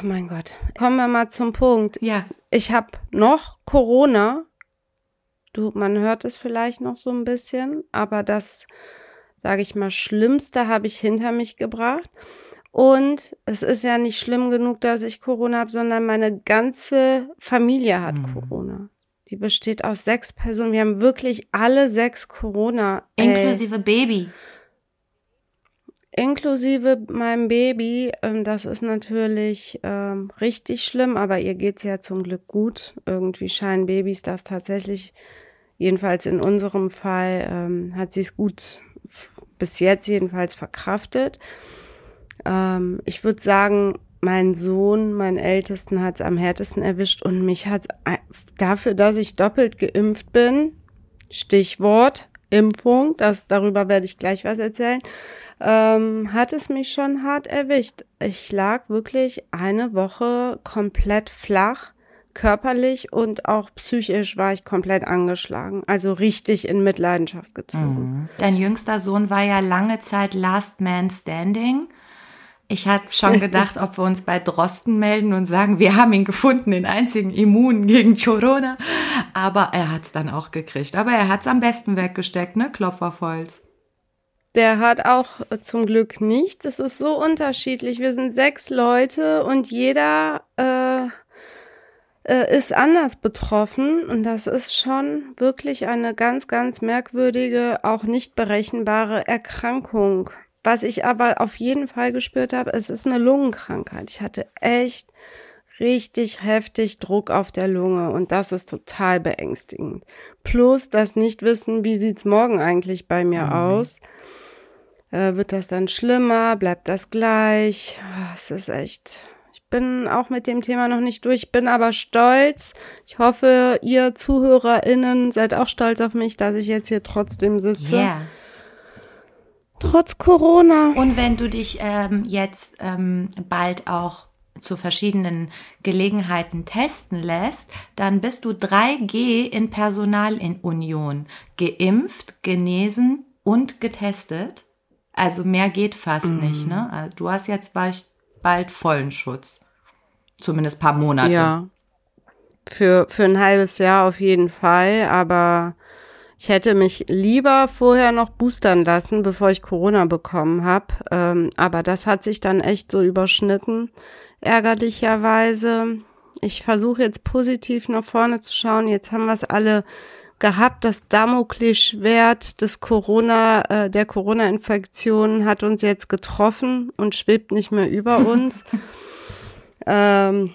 Ach mein Gott. Kommen wir mal zum Punkt. Ja. Ich habe noch Corona. Du, man hört es vielleicht noch so ein bisschen, aber das, sage ich mal, Schlimmste habe ich hinter mich gebracht. Und es ist ja nicht schlimm genug, dass ich Corona habe, sondern meine ganze Familie hat Mhm. Corona. Die besteht aus sechs Personen. Wir haben wirklich alle sechs Corona. Inklusive Baby. Inklusive meinem Baby. Ähm, das ist natürlich ähm, richtig schlimm, aber ihr geht's ja zum Glück gut. Irgendwie scheinen Babys das tatsächlich, jedenfalls in unserem Fall, ähm, hat sie es gut bis jetzt jedenfalls verkraftet. Ähm, ich würde sagen, mein Sohn, meinen Ältesten, hat es am härtesten erwischt und mich hat dafür, dass ich doppelt geimpft bin, Stichwort Impfung, das, darüber werde ich gleich was erzählen, ähm, hat es mich schon hart erwischt. Ich lag wirklich eine Woche komplett flach, körperlich und auch psychisch war ich komplett angeschlagen, also richtig in Mitleidenschaft gezogen. Mhm. Dein jüngster Sohn war ja lange Zeit Last Man Standing. Ich habe schon gedacht, ob wir uns bei Drosten melden und sagen, wir haben ihn gefunden, den einzigen Immun gegen Corona. Aber er hat's dann auch gekriegt. Aber er hat's am besten weggesteckt, ne? Klopf auf Holz. Der hat auch äh, zum Glück nicht. Es ist so unterschiedlich. Wir sind sechs Leute und jeder äh, äh, ist anders betroffen. Und das ist schon wirklich eine ganz, ganz merkwürdige, auch nicht berechenbare Erkrankung. Was ich aber auf jeden Fall gespürt habe, es ist eine Lungenkrankheit. Ich hatte echt richtig heftig Druck auf der Lunge und das ist total beängstigend. Plus das Nichtwissen, wie sieht's morgen eigentlich bei mir Mhm. aus? Äh, wird das dann schlimmer? Bleibt das gleich? Ah, Es ist echt. Ich bin auch mit dem Thema noch nicht durch, bin aber stolz. Ich hoffe, ihr ZuhörerInnen seid auch stolz auf mich, dass ich jetzt hier trotzdem sitze. Yeah. Trotz Corona. Und wenn du dich ähm, jetzt ähm, bald auch zu verschiedenen Gelegenheiten testen lässt, dann bist du 3G in Personalunion. Geimpft, genesen und getestet. Also mehr geht fast nicht, ne? Also du hast jetzt bald, bald vollen Schutz. Zumindest paar Monate. Ja. Für, für ein halbes Jahr auf jeden Fall, aber ich hätte mich lieber vorher noch boostern lassen, bevor ich Corona bekommen habe. Ähm, aber das hat sich dann echt so überschnitten, ärgerlicherweise. Ich versuche jetzt positiv nach vorne zu schauen. Jetzt haben wir es alle gehabt. Das Damoklesschwert des Corona, äh, der Corona-Infektion hat uns jetzt getroffen und schwebt nicht mehr über uns. ähm,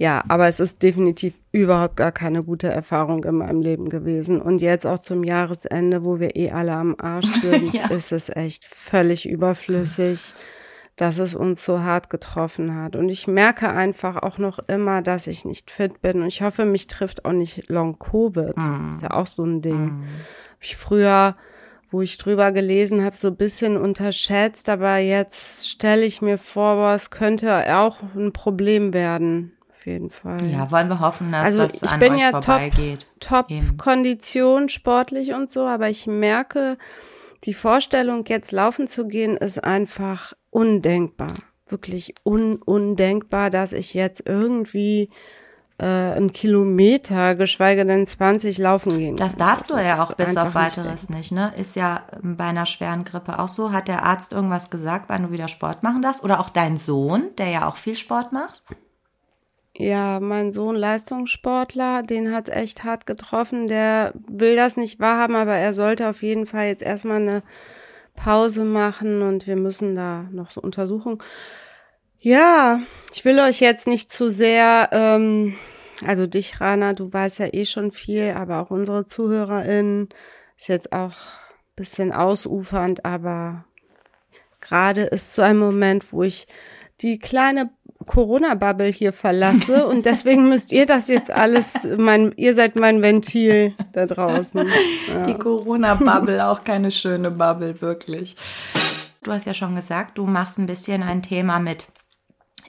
ja, aber es ist definitiv überhaupt gar keine gute Erfahrung in meinem Leben gewesen. Und jetzt auch zum Jahresende, wo wir eh alle am Arsch sind, Ja. ist es echt völlig überflüssig, dass es uns so hart getroffen hat. Und ich merke einfach auch noch immer, dass ich nicht fit bin. Und ich hoffe, mich trifft auch nicht Long-Covid. Ist ja auch so ein Ding. Hab ich früher, wo ich drüber gelesen habe, so ein bisschen unterschätzt, aber jetzt stelle ich mir vor, es könnte auch ein Problem werden. Auf jeden Fall. Ja, wollen wir hoffen, dass Also das ich an bin euch ja top, vorbeigeht. top Eben. Kondition, sportlich und so, aber ich merke, die Vorstellung, jetzt laufen zu gehen, ist einfach undenkbar. Wirklich un undenkbar, dass ich jetzt irgendwie äh, einen Kilometer, geschweige denn 20 laufen gehen Das kann. darfst du ist ja auch bis auf nicht weiteres nicht, ne? Ist ja ähm, bei einer schweren Grippe auch so. Hat der Arzt irgendwas gesagt, wann du wieder Sport machen darfst? Oder auch dein Sohn, der ja auch viel Sport macht? Ja, mein Sohn Leistungssportler, den hat echt hart getroffen. Der will das nicht wahrhaben, aber er sollte auf jeden Fall jetzt erstmal eine Pause machen und wir müssen da noch so Untersuchungen. Ja, ich will euch jetzt nicht zu sehr, ähm, also dich, Rana, du weißt ja eh schon viel, aber auch unsere ZuhörerInnen ist jetzt auch ein bisschen ausufernd, aber gerade ist so ein Moment, wo ich die kleine Corona-Bubble hier verlasse und deswegen müsst ihr das jetzt alles, mein, ihr seid mein Ventil da draußen. Ja. Die Corona-Bubble, auch keine schöne Bubble, wirklich. Du hast ja schon gesagt, du machst ein bisschen ein Thema mit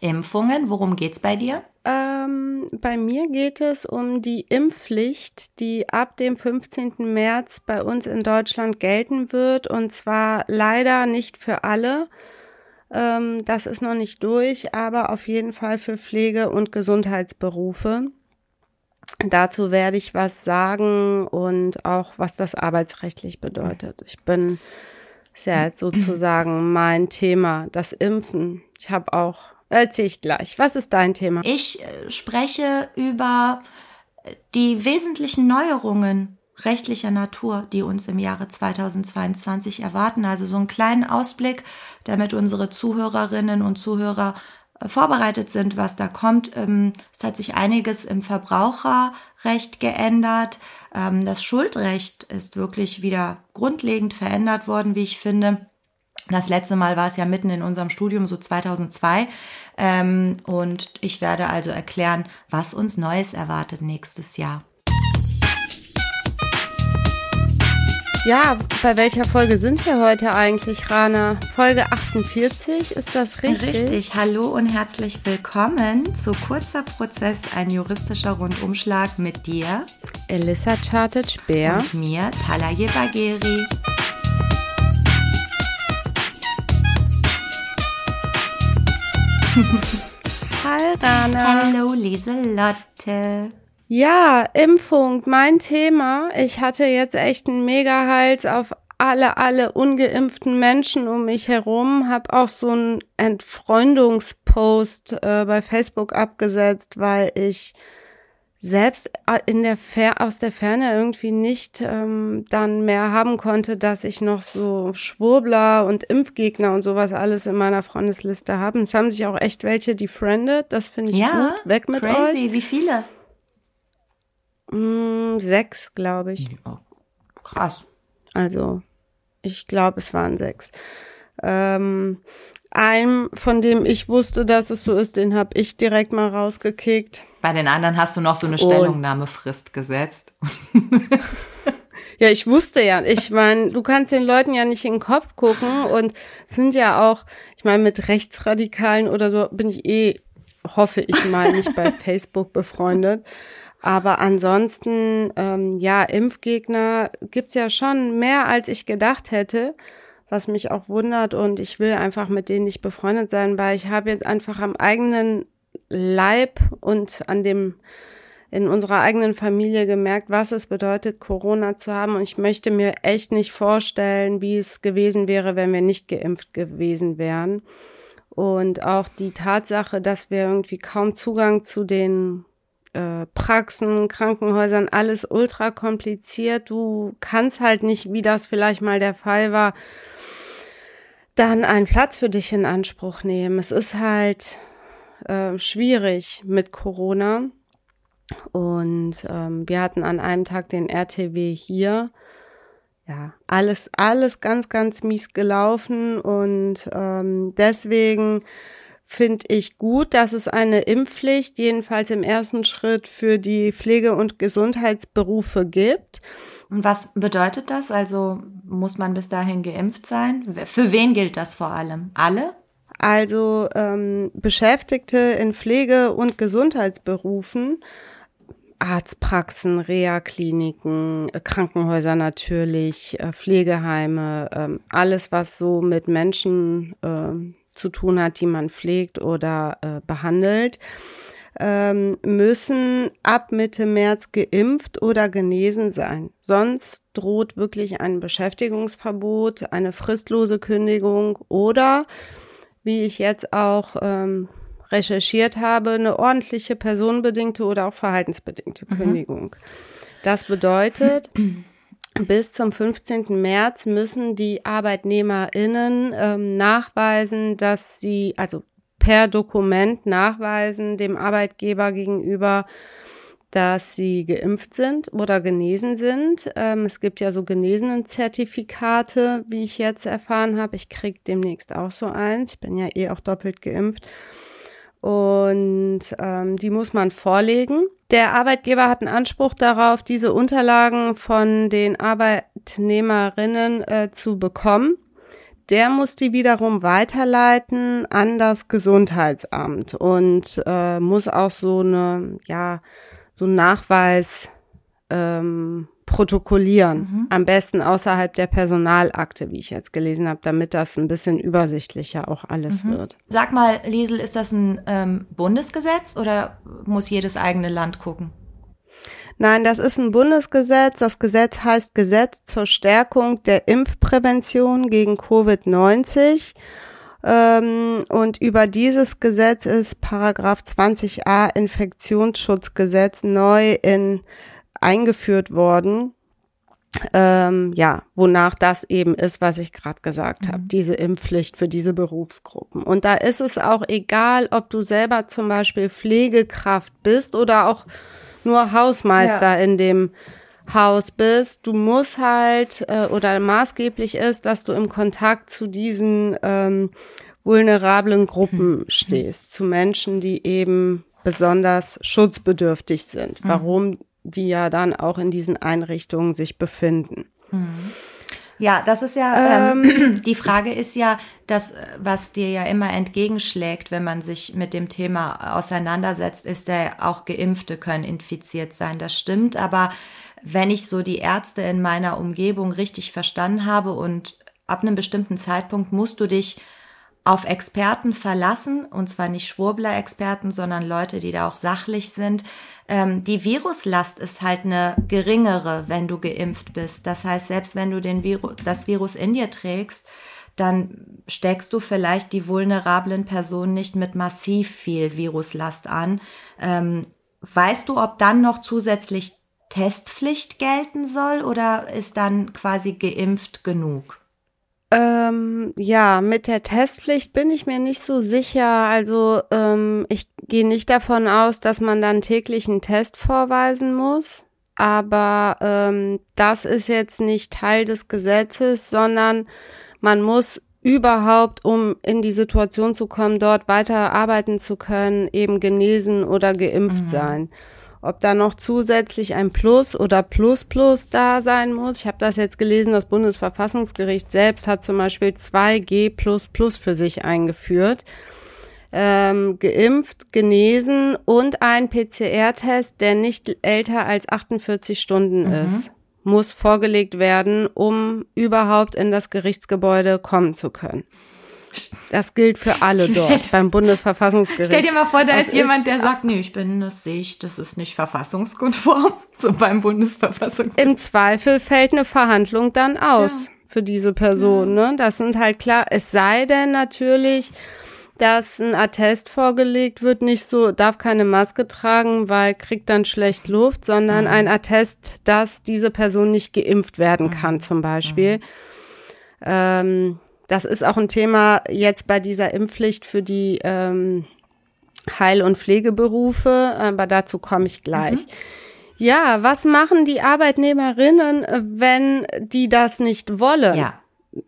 Impfungen. Worum geht's bei dir? Ähm, bei mir geht es um die Impfpflicht, die ab dem 15. März bei uns in Deutschland gelten wird und zwar leider nicht für alle. Ähm, das ist noch nicht durch, aber auf jeden Fall für Pflege- und Gesundheitsberufe. Dazu werde ich was sagen und auch was das arbeitsrechtlich bedeutet. Ich bin sehr jetzt sozusagen mein Thema, das Impfen. Ich habe auch, erzähle ich gleich. Was ist dein Thema? Ich äh, spreche über die wesentlichen Neuerungen rechtlicher Natur, die uns im Jahre 2022 erwarten. Also so einen kleinen Ausblick, damit unsere Zuhörerinnen und Zuhörer äh, vorbereitet sind, was da kommt. Ähm, es hat sich einiges im Verbraucherrecht geändert. Ähm, das Schuldrecht ist wirklich wieder grundlegend verändert worden, wie ich finde. Das letzte Mal war es ja mitten in unserem Studium, so 2002. Ähm, und ich werde also erklären, was uns Neues erwartet nächstes Jahr. Ja, bei welcher Folge sind wir heute eigentlich, Rana? Folge 48, ist das richtig? Richtig. Hallo und herzlich willkommen zu Kurzer Prozess, ein juristischer Rundumschlag mit dir, Elissa Chartic-Bär und mir, Talaye Bagheri. Hi, Rana. Hallo, Lieselotte. Ja, Impfung, mein Thema. Ich hatte jetzt echt einen Mega-Hals auf alle, alle ungeimpften Menschen um mich herum, Hab auch so einen Entfreundungspost äh, bei Facebook abgesetzt, weil ich selbst in der Fer aus der Ferne irgendwie nicht ähm, dann mehr haben konnte, dass ich noch so Schwurbler und Impfgegner und sowas alles in meiner Freundesliste habe. Es haben sich auch echt welche defriended. Das finde ich ja, gut. Weg mit crazy. euch. Wie viele? Mm, sechs, glaube ich. Oh, krass. Also, ich glaube, es waren sechs. Ähm, einem, von dem ich wusste, dass es so ist, den habe ich direkt mal rausgekickt. Bei den anderen hast du noch so eine Stellungnahmefrist gesetzt. ja, ich wusste ja, ich meine, du kannst den Leuten ja nicht in den Kopf gucken und sind ja auch, ich meine, mit Rechtsradikalen oder so bin ich eh, hoffe ich mal, nicht bei Facebook befreundet. Aber ansonsten, ähm, ja, Impfgegner gibt's ja schon mehr, als ich gedacht hätte, was mich auch wundert. Und ich will einfach mit denen nicht befreundet sein, weil ich habe jetzt einfach am eigenen Leib und an dem in unserer eigenen Familie gemerkt, was es bedeutet, Corona zu haben. Und ich möchte mir echt nicht vorstellen, wie es gewesen wäre, wenn wir nicht geimpft gewesen wären. Und auch die Tatsache, dass wir irgendwie kaum Zugang zu den äh, Praxen, Krankenhäusern, alles ultra kompliziert. Du kannst halt nicht, wie das vielleicht mal der Fall war, dann einen Platz für dich in Anspruch nehmen. Es ist halt äh, schwierig mit Corona. Und ähm, wir hatten an einem Tag den RTW hier. Ja, alles, alles ganz, ganz mies gelaufen. Und ähm, deswegen finde ich gut, dass es eine Impfpflicht, jedenfalls im ersten Schritt, für die Pflege- und Gesundheitsberufe gibt. Und was bedeutet das? Also muss man bis dahin geimpft sein? Für wen gilt das vor allem? Alle? Also ähm, Beschäftigte in Pflege- und Gesundheitsberufen, Arztpraxen, Reha-Kliniken, Krankenhäuser natürlich, äh, Pflegeheime, ähm, alles, was so mit Menschen äh, zu tun hat, die man pflegt oder äh, behandelt, ähm, müssen ab Mitte März geimpft oder genesen sein. Sonst droht wirklich ein Beschäftigungsverbot, eine fristlose Kündigung oder, wie ich jetzt auch ähm, recherchiert habe, eine ordentliche personenbedingte oder auch verhaltensbedingte mhm. Kündigung. Das bedeutet, bis zum 15. März müssen die ArbeitnehmerInnen ähm, nachweisen, dass sie, also per Dokument nachweisen dem Arbeitgeber gegenüber, dass sie geimpft sind oder genesen sind. Ähm, es gibt ja so genesenen Zertifikate, wie ich jetzt erfahren habe. Ich krieg demnächst auch so eins. Ich bin ja eh auch doppelt geimpft. Und ähm, die muss man vorlegen. Der Arbeitgeber hat einen Anspruch darauf, diese Unterlagen von den Arbeitnehmerinnen äh, zu bekommen. Der muss die wiederum weiterleiten an das Gesundheitsamt und äh, muss auch so eine, ja, so ein Nachweis ähm, protokollieren. Mhm. Am besten außerhalb der Personalakte, wie ich jetzt gelesen habe, damit das ein bisschen übersichtlicher auch alles mhm. wird. Sag mal, Liesel, ist das ein ähm, Bundesgesetz oder muss jedes eigene Land gucken? Nein, das ist ein Bundesgesetz. Das Gesetz heißt Gesetz zur Stärkung der Impfprävention gegen Covid-19. Ähm, und über dieses Gesetz ist Paragraph 20a Infektionsschutzgesetz neu in eingeführt worden. Ähm, ja, wonach das eben ist, was ich gerade gesagt mhm. habe, diese Impfpflicht für diese Berufsgruppen. Und da ist es auch egal, ob du selber zum Beispiel Pflegekraft bist oder auch nur Hausmeister ja. in dem Haus bist. Du musst halt äh, oder maßgeblich ist, dass du im Kontakt zu diesen ähm, vulnerablen Gruppen mhm. stehst, zu Menschen, die eben besonders schutzbedürftig sind. Mhm. Warum die ja dann auch in diesen Einrichtungen sich befinden. Mhm. Ja, das ist ja, ähm, ähm, die Frage ist ja, das, was dir ja immer entgegenschlägt, wenn man sich mit dem Thema auseinandersetzt, ist der auch Geimpfte können infiziert sein. Das stimmt, aber wenn ich so die Ärzte in meiner Umgebung richtig verstanden habe und ab einem bestimmten Zeitpunkt musst du dich auf Experten verlassen, und zwar nicht Schwurbler-Experten, sondern Leute, die da auch sachlich sind. Ähm, die Viruslast ist halt eine geringere, wenn du geimpft bist. Das heißt, selbst wenn du den Viru das Virus in dir trägst, dann steckst du vielleicht die vulnerablen Personen nicht mit massiv viel Viruslast an. Ähm, weißt du, ob dann noch zusätzlich Testpflicht gelten soll oder ist dann quasi geimpft genug? Ähm, ja, mit der Testpflicht bin ich mir nicht so sicher. Also ähm, ich gehe nicht davon aus, dass man dann täglich einen Test vorweisen muss. Aber ähm, das ist jetzt nicht Teil des Gesetzes, sondern man muss überhaupt, um in die Situation zu kommen, dort weiter arbeiten zu können, eben genesen oder geimpft mhm. sein. Ob da noch zusätzlich ein Plus oder Plus Plus da sein muss. Ich habe das jetzt gelesen, das Bundesverfassungsgericht selbst hat zum Beispiel 2G Plus Plus für sich eingeführt. Ähm, geimpft, genesen und ein PCR-Test, der nicht älter als 48 Stunden mhm. ist, muss vorgelegt werden, um überhaupt in das Gerichtsgebäude kommen zu können. Das gilt für alle dort beim Bundesverfassungsgericht. Stell dir mal vor, da das ist jemand, der sagt, nee, ich bin, das sehe ich, das ist nicht verfassungskonform, so beim Bundesverfassungsgericht. Im Zweifel fällt eine Verhandlung dann aus ja. für diese Person. Ja. Ne? Das sind halt klar, es sei denn natürlich, dass ein Attest vorgelegt wird, nicht so, darf keine Maske tragen, weil kriegt dann schlecht Luft, sondern mhm. ein Attest, dass diese Person nicht geimpft werden mhm. kann, zum Beispiel. Mhm. Ähm, das ist auch ein Thema jetzt bei dieser Impfpflicht für die ähm, Heil- und Pflegeberufe, aber dazu komme ich gleich. Mhm. Ja, was machen die Arbeitnehmerinnen, wenn die das nicht wollen? Ja.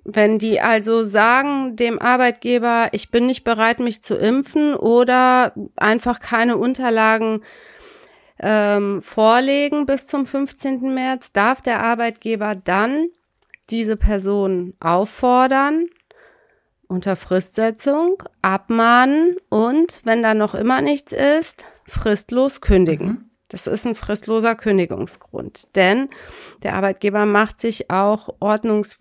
Wenn die also sagen dem Arbeitgeber, ich bin nicht bereit, mich zu impfen oder einfach keine Unterlagen ähm, vorlegen bis zum 15. März, darf der Arbeitgeber dann diese Person auffordern, unter Fristsetzung, abmahnen und, wenn da noch immer nichts ist, fristlos kündigen. Mhm. Das ist ein fristloser Kündigungsgrund, denn der Arbeitgeber macht sich auch ordnungs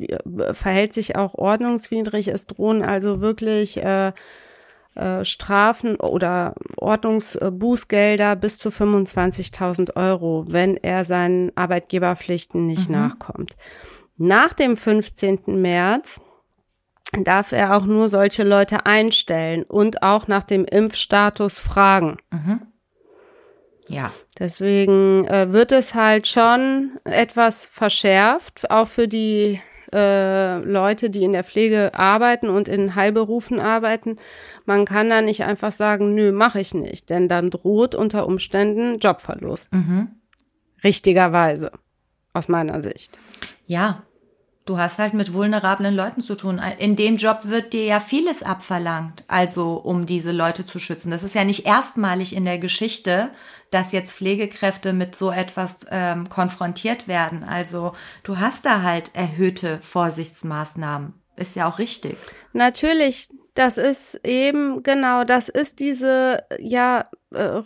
verhält sich auch ordnungswidrig. Es drohen also wirklich äh, äh, Strafen oder Ordnungsbußgelder bis zu 25.000 Euro, wenn er seinen Arbeitgeberpflichten nicht mhm. nachkommt. Nach dem 15. März darf er auch nur solche Leute einstellen und auch nach dem Impfstatus fragen. Mhm. Ja. Deswegen äh, wird es halt schon etwas verschärft, auch für die äh, Leute, die in der Pflege arbeiten und in Heilberufen arbeiten. Man kann da nicht einfach sagen, nö, mache ich nicht, denn dann droht unter Umständen Jobverlust. Mhm. Richtigerweise, aus meiner Sicht. Ja, du hast halt mit vulnerablen Leuten zu tun. In dem Job wird dir ja vieles abverlangt, also um diese Leute zu schützen. Das ist ja nicht erstmalig in der Geschichte, dass jetzt Pflegekräfte mit so etwas ähm, konfrontiert werden. Also du hast da halt erhöhte Vorsichtsmaßnahmen. Ist ja auch richtig. Natürlich, das ist eben genau, das ist diese ja äh,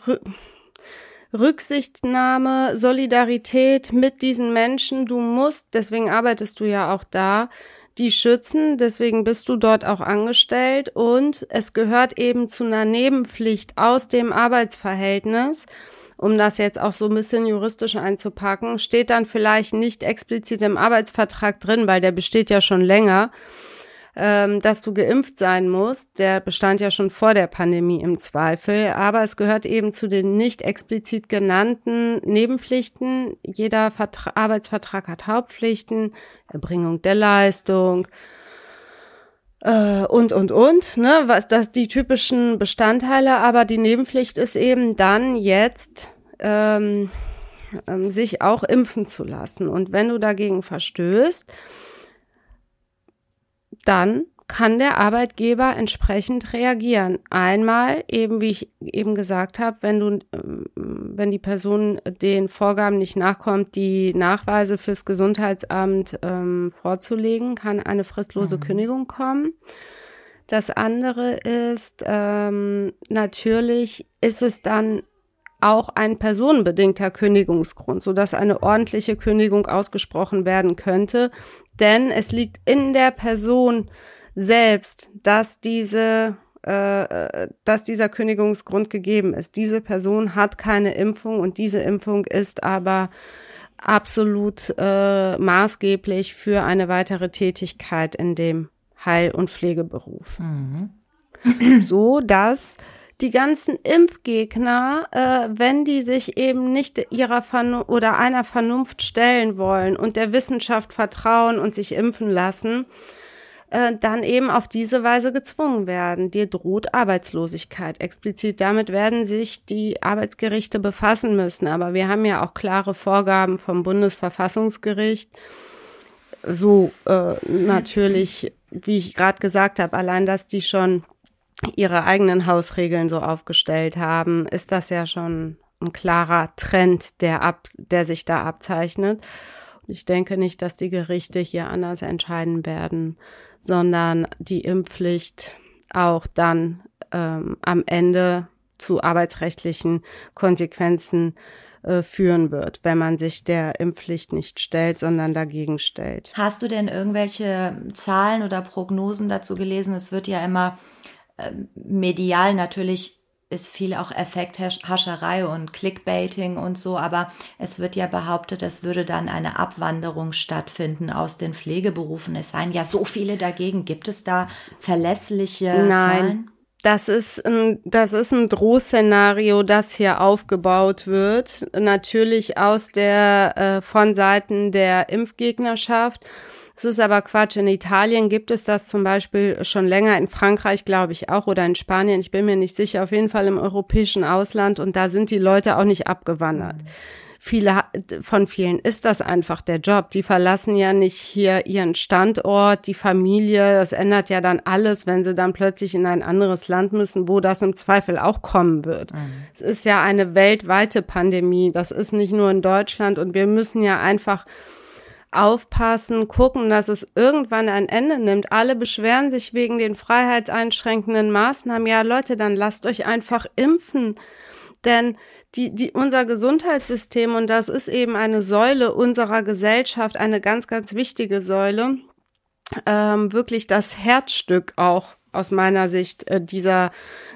Rücksichtnahme, Solidarität mit diesen Menschen. Du musst, deswegen arbeitest du ja auch da, die schützen. Deswegen bist du dort auch angestellt. Und es gehört eben zu einer Nebenpflicht aus dem Arbeitsverhältnis, um das jetzt auch so ein bisschen juristisch einzupacken, steht dann vielleicht nicht explizit im Arbeitsvertrag drin, weil der besteht ja schon länger ähm, dass du geimpft sein musst. Der bestand ja schon vor der Pandemie im Zweifel, aber es gehört eben zu den nicht explizit genannten Nebenpflichten. Jeder Vertra Arbeitsvertrag hat Hauptpflichten, Erbringung der Leistung, äh, und und und, ne, was das die typischen Bestandteile, aber die Nebenpflicht ist eben dann jetzt ähm, ähm, sich auch impfen zu lassen. Und wenn du dagegen verstößt, dann kann der Arbeitgeber entsprechend reagieren. Einmal eben, wie ich eben gesagt habe, wenn du, ähm, wenn die Person den Vorgaben nicht nachkommt, die Nachweise fürs Gesundheitsamt ähm, vorzulegen, kann eine fristlose mhm. Kündigung kommen. Das andere ist, ähm, natürlich ist es dann auch ein personenbedingter Kündigungsgrund, sodass eine ordentliche Kündigung ausgesprochen werden könnte. Denn es liegt in der Person selbst, dass diese äh, dass dieser Kündigungsgrund gegeben ist. Diese Person hat keine Impfung und diese Impfung ist aber absolut äh, maßgeblich für eine weitere Tätigkeit in dem Heil- und Pflegeberuf. Mhm. So dass die ganzen Impfgegner, äh, wenn die sich eben nicht ihrer Vernunft oder einer Vernunft stellen wollen und der Wissenschaft vertrauen und sich impfen lassen, äh, dann eben auf diese Weise gezwungen werden. Dir droht Arbeitslosigkeit. Explizit damit werden sich die Arbeitsgerichte befassen müssen. Aber wir haben ja auch klare Vorgaben vom Bundesverfassungsgericht. So äh, natürlich, wie ich gerade gesagt habe, allein, dass die schon ihre eigenen Hausregeln so aufgestellt haben, ist das ja schon ein klarer Trend, der ab, der sich da abzeichnet. Ich denke nicht, dass die Gerichte hier anders entscheiden werden, sondern die Impfpflicht auch dann ähm, am Ende zu arbeitsrechtlichen Konsequenzen äh, führen wird, wenn man sich der Impfpflicht nicht stellt, sondern dagegen stellt. Hast du denn irgendwelche Zahlen oder Prognosen dazu gelesen? Es wird ja immer medial natürlich ist viel auch Effekthascherei und Clickbaiting und so, aber es wird ja behauptet, es würde dann eine Abwanderung stattfinden aus den Pflegeberufen. Es seien ja so viele dagegen. Gibt es da verlässliche Nein. Zahlen? Das ist ein, das ist ein Drohszenario, das hier aufgebaut wird. Natürlich aus der, äh, von Seiten der Impfgegnerschaft. Es ist aber Quatsch. In Italien gibt es das zum Beispiel schon länger, in Frankreich glaube ich auch oder in Spanien. Ich bin mir nicht sicher. Auf jeden Fall im europäischen Ausland und da sind die Leute auch nicht abgewandert. Mhm. Viele von vielen ist das einfach der Job. Die verlassen ja nicht hier ihren Standort, die Familie. Das ändert ja dann alles, wenn sie dann plötzlich in ein anderes Land müssen, wo das im Zweifel auch kommen wird. Mhm. Es ist ja eine weltweite Pandemie. Das ist nicht nur in Deutschland und wir müssen ja einfach aufpassen, gucken, dass es irgendwann ein Ende nimmt. Alle beschweren sich wegen den freiheitseinschränkenden Maßnahmen. Ja, Leute, dann lasst euch einfach impfen. Denn die, die, unser Gesundheitssystem, und das ist eben eine Säule unserer Gesellschaft, eine ganz, ganz wichtige Säule, ähm, wirklich das Herzstück auch aus meiner Sicht äh, dieser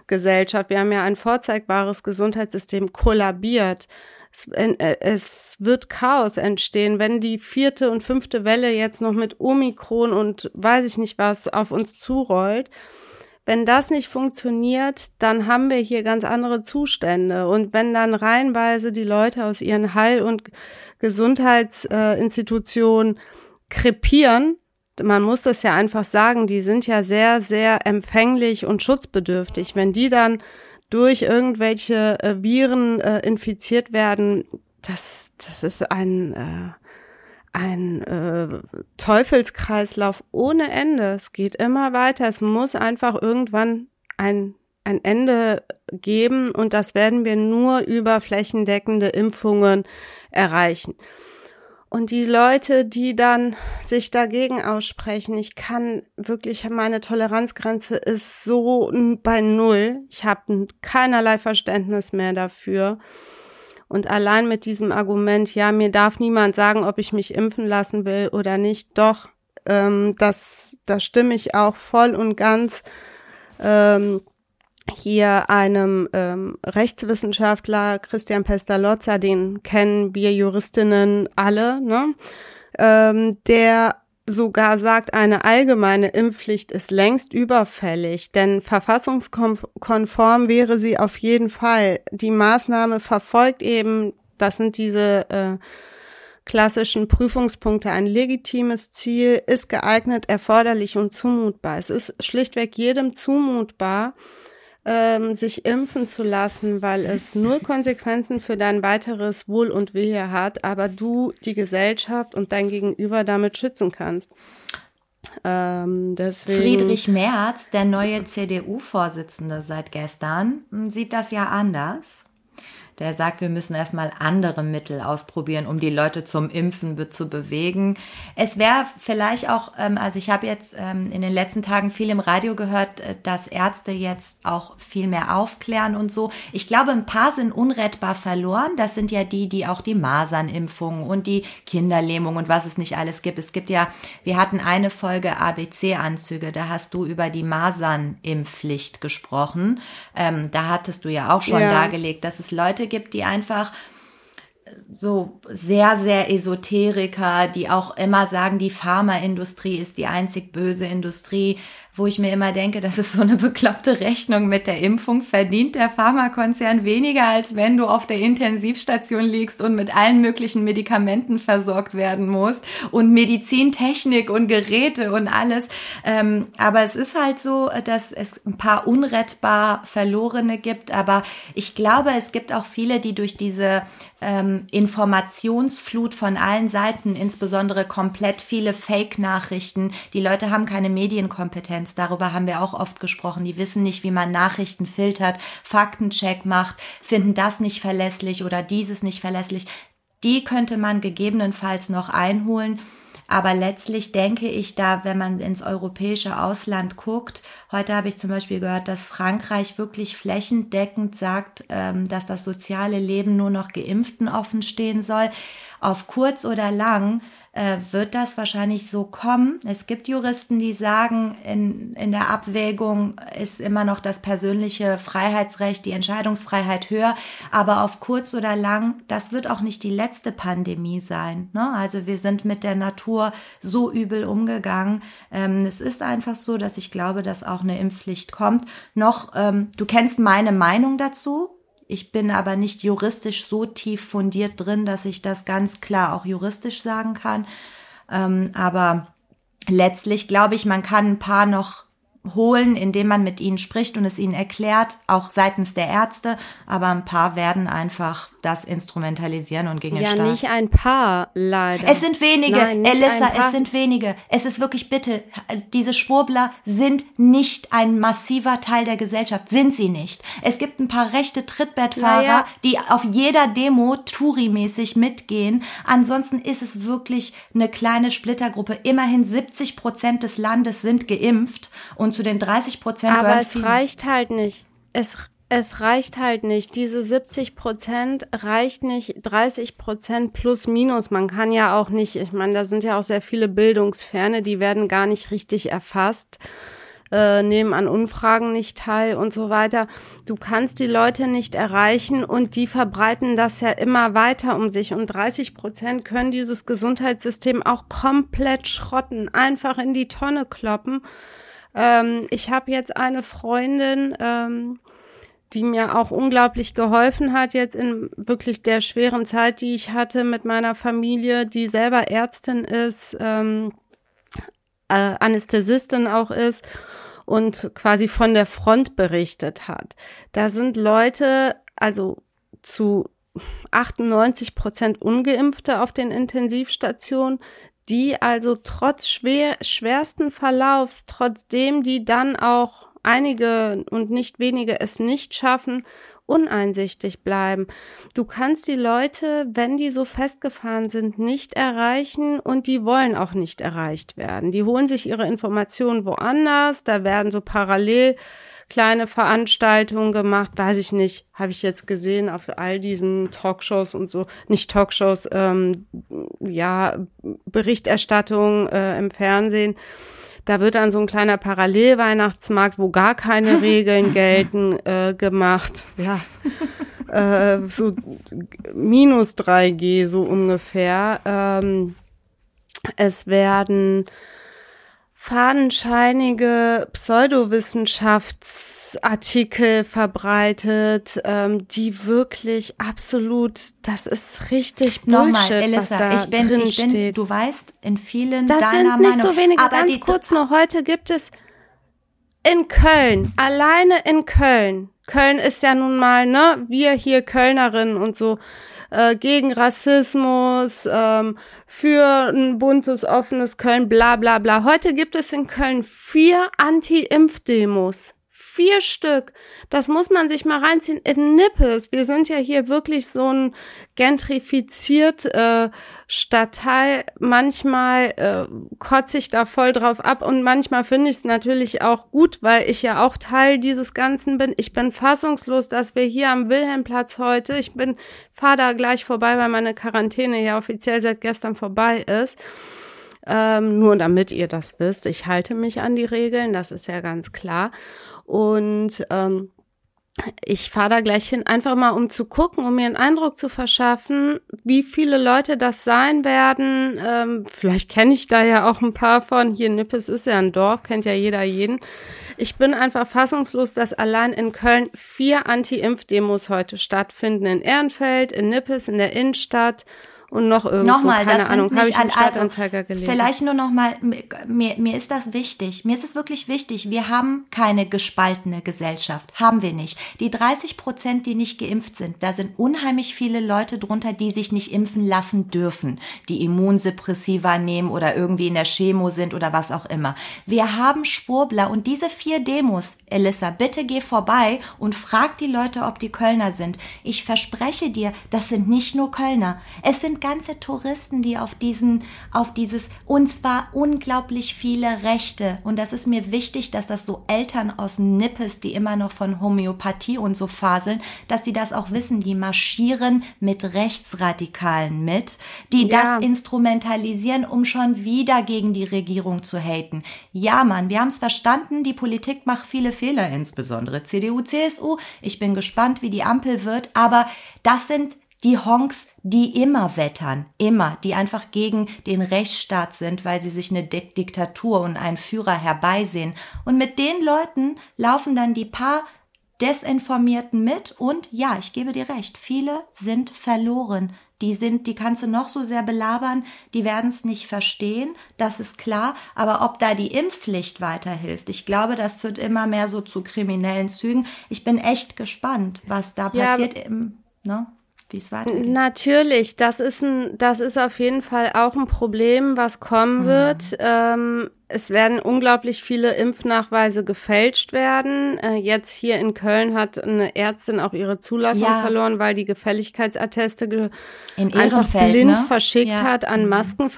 Gesellschaft. Wir haben ja ein vorzeigbares Gesundheitssystem kollabiert es, äh, es wird Chaos entstehen, wenn die vierte und fünfte Welle jetzt noch mit Omikron und weiß ich nicht was auf uns zurollt. Wenn das nicht funktioniert, dann haben wir hier ganz andere Zustände. Und wenn dann reihenweise die Leute aus ihren Heil- und Gesundheitsinstitutionen äh, krepieren, man muss das ja einfach sagen, die sind ja sehr, sehr empfänglich und schutzbedürftig. Wenn die dann durch irgendwelche äh, Viren äh, infiziert werden, das, das ist ein, äh, ein äh, Teufelskreislauf ohne Ende. Es geht immer weiter. Es muss einfach irgendwann ein, ein Ende geben und das werden wir nur über flächendeckende Impfungen erreichen. Und die Leute, die dann sich dagegen aussprechen, ich kann wirklich, meine Toleranzgrenze ist so bei Null. Ich habe keinerlei Verständnis mehr dafür. Und allein mit diesem Argument, ja, mir darf niemand sagen, ob ich mich impfen lassen will oder nicht, doch, ähm, das, da stimme ich auch voll und ganz ähm, hier einem ähm, Rechtswissenschaftler, Christian Pestalozza, den kennen wir Juristinnen alle, ne? ähm, der sogar sagt, eine allgemeine Impfpflicht ist längst überfällig, denn verfassungskonform wäre sie auf jeden Fall. Die Maßnahme verfolgt eben, das sind diese äh, klassischen Prüfungspunkte, ein legitimes Ziel, ist geeignet, erforderlich und zumutbar. Es ist schlichtweg jedem zumutbar, ähm, sich impfen zu lassen, weil es null Konsequenzen für dein weiteres Wohl und Wehe hat, aber du die Gesellschaft und dein Gegenüber damit schützen kannst. Ähm, Friedrich Merz, der neue CDU-Vorsitzende seit gestern, sieht das ja anders der sagt, wir müssen erstmal andere Mittel ausprobieren, um die Leute zum Impfen zu bewegen. Es wäre vielleicht auch, ähm, also ich habe jetzt ähm, in den letzten Tagen viel im Radio gehört, äh, dass Ärzte jetzt auch viel mehr aufklären und so. Ich glaube, ein paar sind unrettbar verloren. Das sind ja die, die auch die Masernimpfung und die Kinderlähmung und was es nicht alles gibt. Es gibt ja, wir hatten eine Folge ABC-Anzüge, da hast du über die Masernimpfpflicht gesprochen. Ähm, da hattest du ja auch schon ja. dargelegt, dass es Leute gibt, die einfach so sehr, sehr Esoteriker, die auch immer sagen, die Pharmaindustrie ist die einzig böse Industrie wo ich mir immer denke, das ist so eine bekloppte Rechnung mit der Impfung. Verdient der Pharmakonzern weniger, als wenn du auf der Intensivstation liegst und mit allen möglichen Medikamenten versorgt werden musst und Medizintechnik und Geräte und alles. Ähm, aber es ist halt so, dass es ein paar unrettbar Verlorene gibt. Aber ich glaube, es gibt auch viele, die durch diese ähm, Informationsflut von allen Seiten, insbesondere komplett viele Fake-Nachrichten, die Leute haben keine Medienkompetenz darüber haben wir auch oft gesprochen, die wissen nicht, wie man Nachrichten filtert, Faktencheck macht, finden das nicht verlässlich oder dieses nicht verlässlich. Die könnte man gegebenenfalls noch einholen. Aber letztlich denke ich da, wenn man ins europäische Ausland guckt, heute habe ich zum Beispiel gehört, dass Frankreich wirklich flächendeckend sagt, ähm, dass das soziale Leben nur noch Geimpften offen stehen soll. Auf kurz oder lang äh, wird das wahrscheinlich so kommen. Es gibt Juristen, die sagen, in, in der Abwägung ist immer noch das persönliche Freiheitsrecht, die Entscheidungsfreiheit höher, aber auf kurz oder lang, das wird auch nicht die letzte Pandemie sein. Ne? Also wir sind mit der Natur so übel umgegangen. Ähm, es ist einfach so, dass ich glaube, dass auch eine Impfpflicht kommt. Noch, ähm, du kennst meine Meinung dazu. Ich bin aber nicht juristisch so tief fundiert drin, dass ich das ganz klar auch juristisch sagen kann. Ähm, aber letztlich glaube ich, man kann ein paar noch holen, indem man mit ihnen spricht und es ihnen erklärt, auch seitens der Ärzte. Aber ein paar werden einfach das instrumentalisieren und gegen ja, den Staat. Ja, nicht ein paar, leider. Es sind wenige, Nein, Elissa, es sind wenige. Es ist wirklich bitte, diese Schwurbler sind nicht ein massiver Teil der Gesellschaft, sind sie nicht. Es gibt ein paar rechte Trittbettfahrer, naja. die auf jeder Demo Touri-mäßig mitgehen. Ansonsten ist es wirklich eine kleine Splittergruppe. Immerhin 70 Prozent des Landes sind geimpft und zu den 30 Prozent Aber es reicht halt nicht. Es es reicht halt nicht. Diese 70 Prozent reicht nicht. 30 Prozent plus minus. Man kann ja auch nicht, ich meine, da sind ja auch sehr viele Bildungsferne, die werden gar nicht richtig erfasst, äh, nehmen an Umfragen nicht teil und so weiter. Du kannst die Leute nicht erreichen und die verbreiten das ja immer weiter um sich. Und 30 Prozent können dieses Gesundheitssystem auch komplett schrotten, einfach in die Tonne kloppen. Ähm, ich habe jetzt eine Freundin, ähm, die mir auch unglaublich geholfen hat jetzt in wirklich der schweren Zeit, die ich hatte mit meiner Familie, die selber Ärztin ist, ähm, äh, Anästhesistin auch ist und quasi von der Front berichtet hat. Da sind Leute, also zu 98 Prozent ungeimpfte auf den Intensivstationen, die also trotz schwer, schwersten Verlaufs, trotzdem die dann auch einige und nicht wenige es nicht schaffen, uneinsichtig bleiben. Du kannst die Leute, wenn die so festgefahren sind, nicht erreichen und die wollen auch nicht erreicht werden. Die holen sich ihre Informationen woanders, da werden so parallel kleine Veranstaltungen gemacht, weiß ich nicht, habe ich jetzt gesehen auf all diesen Talkshows und so, nicht Talkshows, ähm, ja, Berichterstattung äh, im Fernsehen. Da wird dann so ein kleiner Parallelweihnachtsmarkt, wo gar keine Regeln gelten, äh, gemacht. Ja. äh, so minus 3G so ungefähr. Ähm, es werden fadenscheinige Pseudowissenschaftsartikel verbreitet, ähm, die wirklich absolut, das ist richtig Bullshit, Nochmal, Elissa, was da ich bin, drin ich bin, steht. Du weißt, in vielen das deiner sind nicht Meinung, so wenige. aber Ganz die, kurz noch, heute gibt es in Köln, alleine in Köln, Köln ist ja nun mal, ne, wir hier Kölnerinnen und so, äh, gegen Rassismus, ähm, für ein buntes, offenes Köln, bla bla bla. Heute gibt es in Köln vier Anti-Impf-Demos vier Stück. Das muss man sich mal reinziehen. In Nippes, wir sind ja hier wirklich so ein gentrifiziert äh, Stadtteil. Manchmal äh, kotze ich da voll drauf ab und manchmal finde ich es natürlich auch gut, weil ich ja auch Teil dieses Ganzen bin. Ich bin fassungslos, dass wir hier am Wilhelmplatz heute, ich bin, fahr da gleich vorbei, weil meine Quarantäne ja offiziell seit gestern vorbei ist. Ähm, nur damit ihr das wisst, ich halte mich an die Regeln, das ist ja ganz klar. Und ähm, ich fahre da gleich hin, einfach mal um zu gucken, um mir einen Eindruck zu verschaffen, wie viele Leute das sein werden. Ähm, vielleicht kenne ich da ja auch ein paar von. Hier Nippes ist ja ein Dorf, kennt ja jeder jeden. Ich bin einfach fassungslos, dass allein in Köln vier Anti-Impf-Demos heute stattfinden. In Ehrenfeld, in Nippes, in der Innenstadt und noch irgendwo, nochmal, keine das Ahnung, habe ich Stadtanzeiger also, gelesen. Vielleicht nur nochmal, mir, mir ist das wichtig, mir ist es wirklich wichtig, wir haben keine gespaltene Gesellschaft, haben wir nicht. Die 30 Prozent, die nicht geimpft sind, da sind unheimlich viele Leute drunter, die sich nicht impfen lassen dürfen, die Immunsuppressiva nehmen oder irgendwie in der Chemo sind oder was auch immer. Wir haben Schwurbler und diese vier Demos, Elissa, bitte geh vorbei und frag die Leute, ob die Kölner sind. Ich verspreche dir, das sind nicht nur Kölner. Es sind ganze Touristen, die auf diesen, auf dieses, und zwar unglaublich viele Rechte. Und das ist mir wichtig, dass das so Eltern aus Nippes, die immer noch von Homöopathie und so faseln, dass die das auch wissen. Die marschieren mit Rechtsradikalen mit, die ja. das instrumentalisieren, um schon wieder gegen die Regierung zu haten. Ja, Mann, wir haben es verstanden. Die Politik macht viele Fehler, insbesondere CDU, CSU. Ich bin gespannt, wie die Ampel wird. Aber das sind die Honks, die immer wettern, immer, die einfach gegen den Rechtsstaat sind, weil sie sich eine Diktatur und einen Führer herbeisehen. Und mit den Leuten laufen dann die paar Desinformierten mit und ja, ich gebe dir recht, viele sind verloren. Die sind, die kannst du noch so sehr belabern, die werden es nicht verstehen, das ist klar. Aber ob da die Impfpflicht weiterhilft, ich glaube, das führt immer mehr so zu kriminellen Zügen. Ich bin echt gespannt, was da ja, passiert. Im, ne? Wie es weitergeht. Natürlich, das ist ein, das ist auf jeden Fall auch ein Problem, was kommen mhm. wird. Ähm, es werden unglaublich viele Impfnachweise gefälscht werden. Äh, jetzt hier in Köln hat eine Ärztin auch ihre Zulassung ja. verloren, weil die Gefälligkeitsatteste ge in einfach blind ne? verschickt ja. hat an mhm. Masken.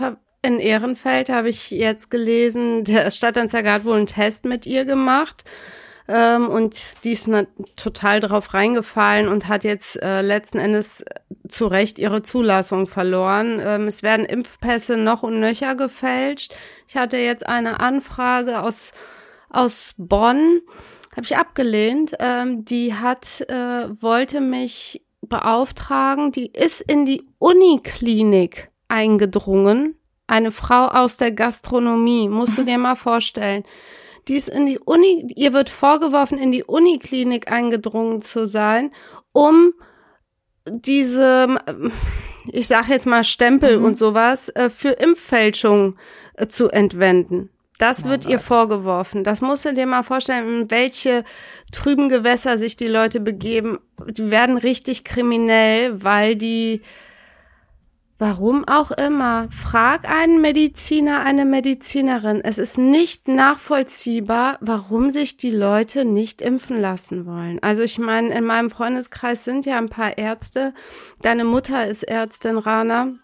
In Ehrenfeld habe ich jetzt gelesen, der Stadtanzeiger hat wohl einen Test mit ihr gemacht ähm, und die ist total drauf reingefallen und hat jetzt äh, letzten Endes zu Recht ihre Zulassung verloren. Ähm, es werden Impfpässe noch und nöcher gefälscht. Ich hatte jetzt eine Anfrage aus, aus Bonn, habe ich abgelehnt. Ähm, die hat, äh, wollte mich beauftragen, die ist in die Uniklinik eingedrungen. Eine Frau aus der Gastronomie, musst du dir mal vorstellen die ist in die Uni, ihr wird vorgeworfen, in die Uniklinik eingedrungen zu sein, um diese, ich sag jetzt mal Stempel mhm. und sowas, äh, für Impffälschung äh, zu entwenden. Das wird ihr vorgeworfen. Das musst du dir mal vorstellen, in welche trüben Gewässer sich die Leute begeben. Die werden richtig kriminell, weil die Warum auch immer. Frag einen Mediziner, eine Medizinerin. Es ist nicht nachvollziehbar, warum sich die Leute nicht impfen lassen wollen. Also ich meine, in meinem Freundeskreis sind ja ein paar Ärzte. Deine Mutter ist Ärztin, Rana.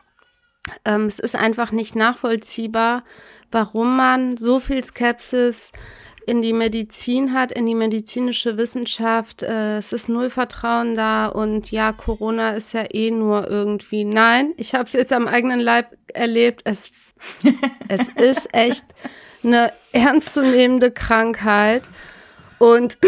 Ähm, es ist einfach nicht nachvollziehbar, warum man so viel Skepsis in die Medizin hat, in die medizinische Wissenschaft. Äh, es ist null Vertrauen da und ja, Corona ist ja eh nur irgendwie. Nein, ich habe es jetzt am eigenen Leib erlebt. Es, es ist echt eine ernstzunehmende Krankheit und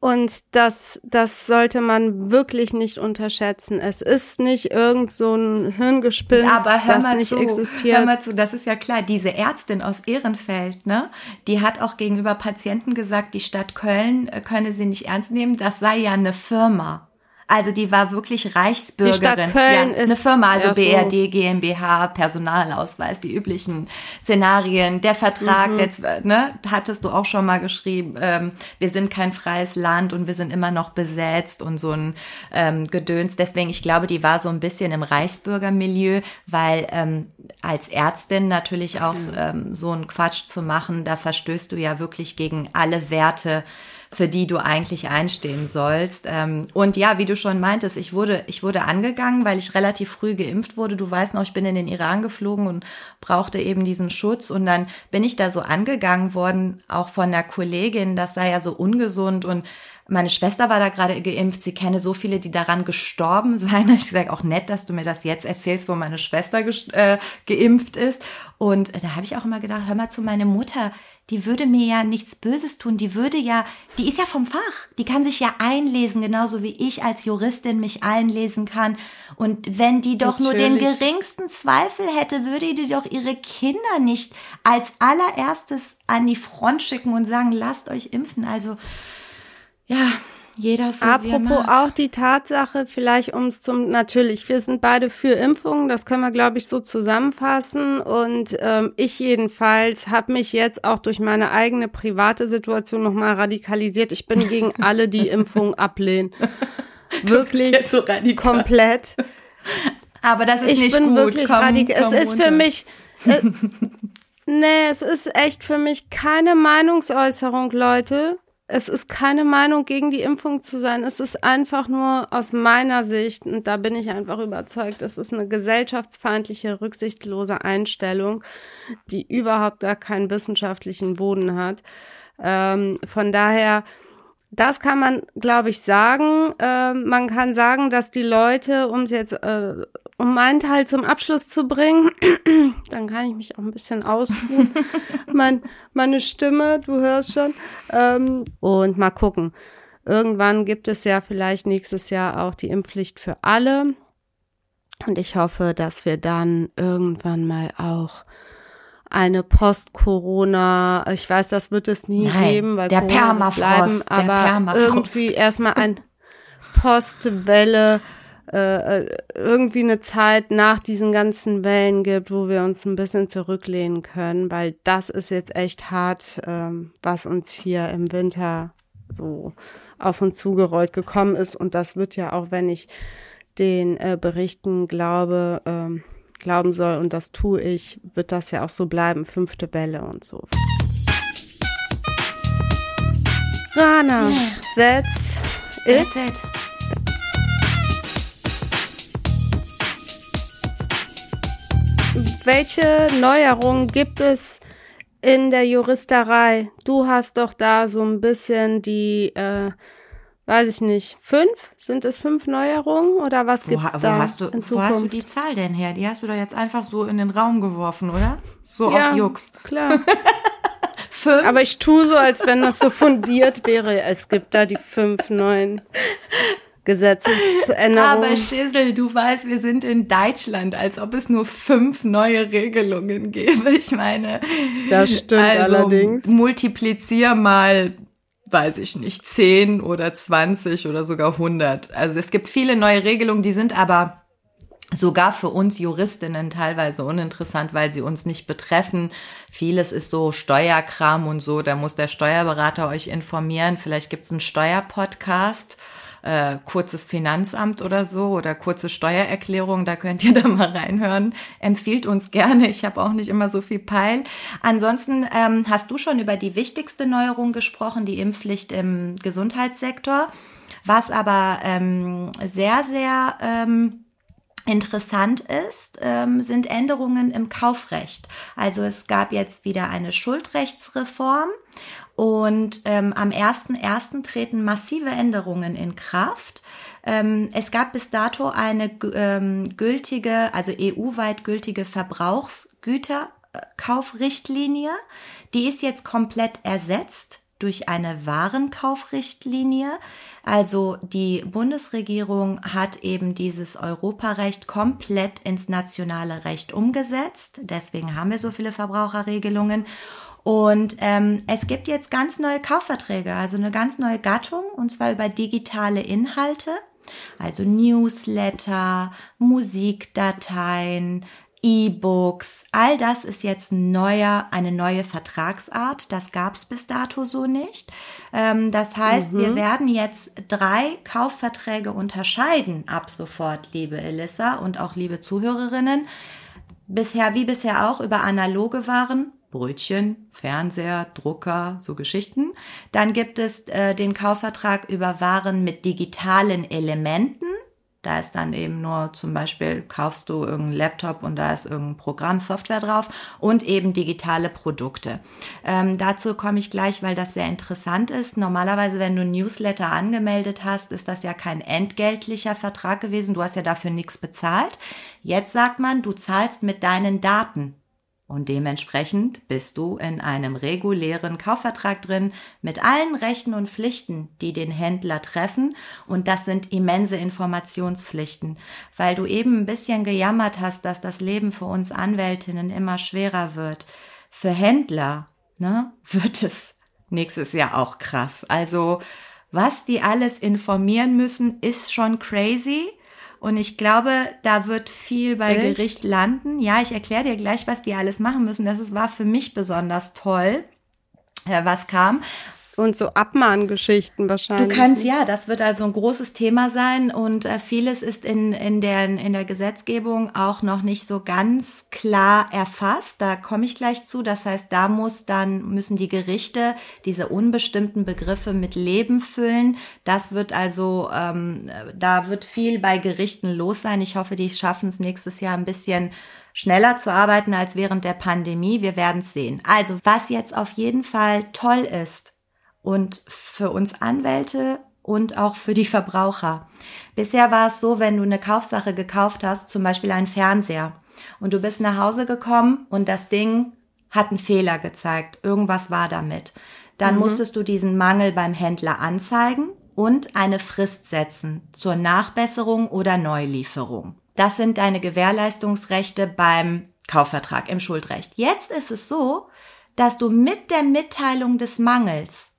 und das, das sollte man wirklich nicht unterschätzen. Es ist nicht irgend so ein Hirngespinst, Aber hör das mal nicht zu, existiert. Hör mal zu, das ist ja klar. Diese Ärztin aus Ehrenfeld, ne, die hat auch gegenüber Patienten gesagt, die Stadt Köln äh, könne sie nicht ernst nehmen. Das sei ja eine Firma. Also die war wirklich Reichsbürgerin. Ja, ist- eine Firma, also ja, so. BRD, GmbH, Personalausweis, die üblichen Szenarien, der Vertrag, Mhm. der, ne, hattest du auch schon mal geschrieben, ähm, wir sind kein freies Land und wir sind immer noch besetzt und so ein ähm, Gedöns. Deswegen, ich glaube, die war so ein bisschen im Reichsbürgermilieu, weil ähm, als Ärztin natürlich auch ähm, so einen Quatsch zu machen, da verstößt du ja wirklich gegen alle Werte, für die du eigentlich einstehen sollst. Ähm, und ja, wie du schon meintest, ich wurde, ich wurde angegangen, weil ich relativ früh geimpft wurde. Du weißt noch, ich bin in den Iran geflogen und brauchte eben diesen Schutz. Und dann bin ich da so angegangen worden, auch von der Kollegin, das sei ja so ungesund und meine Schwester war da gerade geimpft. Sie kenne so viele, die daran gestorben seien. Ich sage auch nett, dass du mir das jetzt erzählst, wo meine Schwester äh, geimpft ist. Und da habe ich auch immer gedacht, hör mal zu meine Mutter. Die würde mir ja nichts Böses tun. Die würde ja, die ist ja vom Fach. Die kann sich ja einlesen, genauso wie ich als Juristin mich einlesen kann. Und wenn die doch nur den Natürlich. geringsten Zweifel hätte, würde die doch ihre Kinder nicht als allererstes an die Front schicken und sagen, lasst euch impfen. Also, ja, jeder so Apropos auch die Tatsache, vielleicht um es zum, natürlich, wir sind beide für Impfungen, das können wir, glaube ich, so zusammenfassen. Und ähm, ich jedenfalls habe mich jetzt auch durch meine eigene private Situation nochmal radikalisiert. Ich bin gegen alle, die Impfungen ablehnen. Wirklich so radikal. komplett. Aber das ist ich nicht bin gut. wirklich komm, radikal. komm Es ist für runter. mich. Äh, nee, es ist echt für mich keine Meinungsäußerung, Leute. Es ist keine Meinung gegen die Impfung zu sein. Es ist einfach nur aus meiner Sicht, und da bin ich einfach überzeugt, es ist eine gesellschaftsfeindliche, rücksichtslose Einstellung, die überhaupt gar keinen wissenschaftlichen Boden hat. Ähm, von daher, das kann man, glaube ich, sagen. Ähm, man kann sagen, dass die Leute, um es jetzt, äh, um meinen Teil zum Abschluss zu bringen, dann kann ich mich auch ein bisschen ausruhen. mein, meine Stimme, du hörst schon. Ähm, und mal gucken. Irgendwann gibt es ja vielleicht nächstes Jahr auch die Impfpflicht für alle. Und ich hoffe, dass wir dann irgendwann mal auch eine Post-Corona, ich weiß, das wird es nie Nein, geben, weil der Corona Permafrost, bleiben, der aber Permafrost. irgendwie erstmal ein Postwelle, äh, irgendwie eine Zeit nach diesen ganzen Wellen gibt, wo wir uns ein bisschen zurücklehnen können, weil das ist jetzt echt hart, ähm, was uns hier im Winter so auf uns zugerollt gekommen ist und das wird ja auch, wenn ich den äh, Berichten glaube, ähm, glauben soll und das tue ich, wird das ja auch so bleiben, fünfte Welle und so. Rana, that's it. That's it. Welche Neuerungen gibt es in der Juristerei? Du hast doch da so ein bisschen die, äh, weiß ich nicht, fünf? Sind es fünf Neuerungen oder was ha- wo, da hast du, wo hast du die Zahl denn her? Die hast du doch jetzt einfach so in den Raum geworfen, oder? So ja, aus Jux. klar. Fünf? Aber ich tue so, als wenn das so fundiert wäre. Es gibt da die fünf neuen Gesetzesänderungen. Aber Schissel, du weißt, wir sind in Deutschland, als ob es nur fünf neue Regelungen gäbe. Ich meine, Das stimmt also allerdings. multiplizier mal, weiß ich nicht, 10 oder 20 oder sogar 100. Also es gibt viele neue Regelungen, die sind aber sogar für uns Juristinnen teilweise uninteressant, weil sie uns nicht betreffen. Vieles ist so Steuerkram und so, da muss der Steuerberater euch informieren. Vielleicht gibt's einen Steuerpodcast, äh, kurzes Finanzamt oder so oder kurze Steuererklärung, da könnt ihr da mal reinhören. Empfiehlt uns gerne, ich habe auch nicht immer so viel Peil. Ansonsten ähm, hast du schon über die wichtigste Neuerung gesprochen, die Impfpflicht im Gesundheitssektor, was aber ähm, sehr, sehr... Ähm, Interessant ist, ähm, sind Änderungen im Kaufrecht. Also es gab jetzt wieder eine Schuldrechtsreform und ähm, am 1.1. treten massive Änderungen in Kraft. Ähm, es gab bis dato eine ähm, gültige, also EU-weit gültige Verbrauchsgüterkaufrichtlinie. Die ist jetzt komplett ersetzt durch eine Warenkaufrichtlinie. Also die Bundesregierung hat eben dieses Europarecht komplett ins nationale Recht umgesetzt. Deswegen haben wir so viele Verbraucherregelungen. Und ähm, es gibt jetzt ganz neue Kaufverträge, also eine ganz neue Gattung, und zwar über digitale Inhalte, also Newsletter, Musikdateien, E-Books, all das ist jetzt neuer, eine neue Vertragsart. Das gab es bis dato so nicht. Ähm, das heißt, mhm. wir werden jetzt drei Kaufverträge unterscheiden ab sofort, liebe Elissa und auch liebe Zuhörerinnen. Bisher, wie bisher auch, über analoge Waren, Brötchen, Fernseher, Drucker, so Geschichten. Dann gibt es äh, den Kaufvertrag über Waren mit digitalen Elementen. Da ist dann eben nur zum Beispiel kaufst du irgendeinen Laptop und da ist irgendein Programm, Software drauf und eben digitale Produkte. Ähm, dazu komme ich gleich, weil das sehr interessant ist. Normalerweise, wenn du Newsletter angemeldet hast, ist das ja kein entgeltlicher Vertrag gewesen. Du hast ja dafür nichts bezahlt. Jetzt sagt man, du zahlst mit deinen Daten. Und dementsprechend bist du in einem regulären Kaufvertrag drin mit allen Rechten und Pflichten, die den Händler treffen. Und das sind immense Informationspflichten, weil du eben ein bisschen gejammert hast, dass das Leben für uns Anwältinnen immer schwerer wird. Für Händler ne, wird es nächstes Jahr auch krass. Also was die alles informieren müssen, ist schon crazy. Und ich glaube, da wird viel bei Echt? Gericht landen. Ja, ich erkläre dir gleich, was die alles machen müssen. Das war für mich besonders toll, äh, was kam. Und so Abmahngeschichten wahrscheinlich. Du kannst, ja, das wird also ein großes Thema sein und äh, vieles ist in, in, der, in der Gesetzgebung auch noch nicht so ganz klar erfasst. Da komme ich gleich zu. Das heißt, da muss dann, müssen die Gerichte diese unbestimmten Begriffe mit Leben füllen. Das wird also, ähm, da wird viel bei Gerichten los sein. Ich hoffe, die schaffen es nächstes Jahr ein bisschen schneller zu arbeiten als während der Pandemie. Wir werden es sehen. Also, was jetzt auf jeden Fall toll ist, und für uns Anwälte und auch für die Verbraucher. Bisher war es so, wenn du eine Kaufsache gekauft hast, zum Beispiel einen Fernseher, und du bist nach Hause gekommen und das Ding hat einen Fehler gezeigt, irgendwas war damit, dann mhm. musstest du diesen Mangel beim Händler anzeigen und eine Frist setzen zur Nachbesserung oder Neulieferung. Das sind deine Gewährleistungsrechte beim Kaufvertrag im Schuldrecht. Jetzt ist es so, dass du mit der Mitteilung des Mangels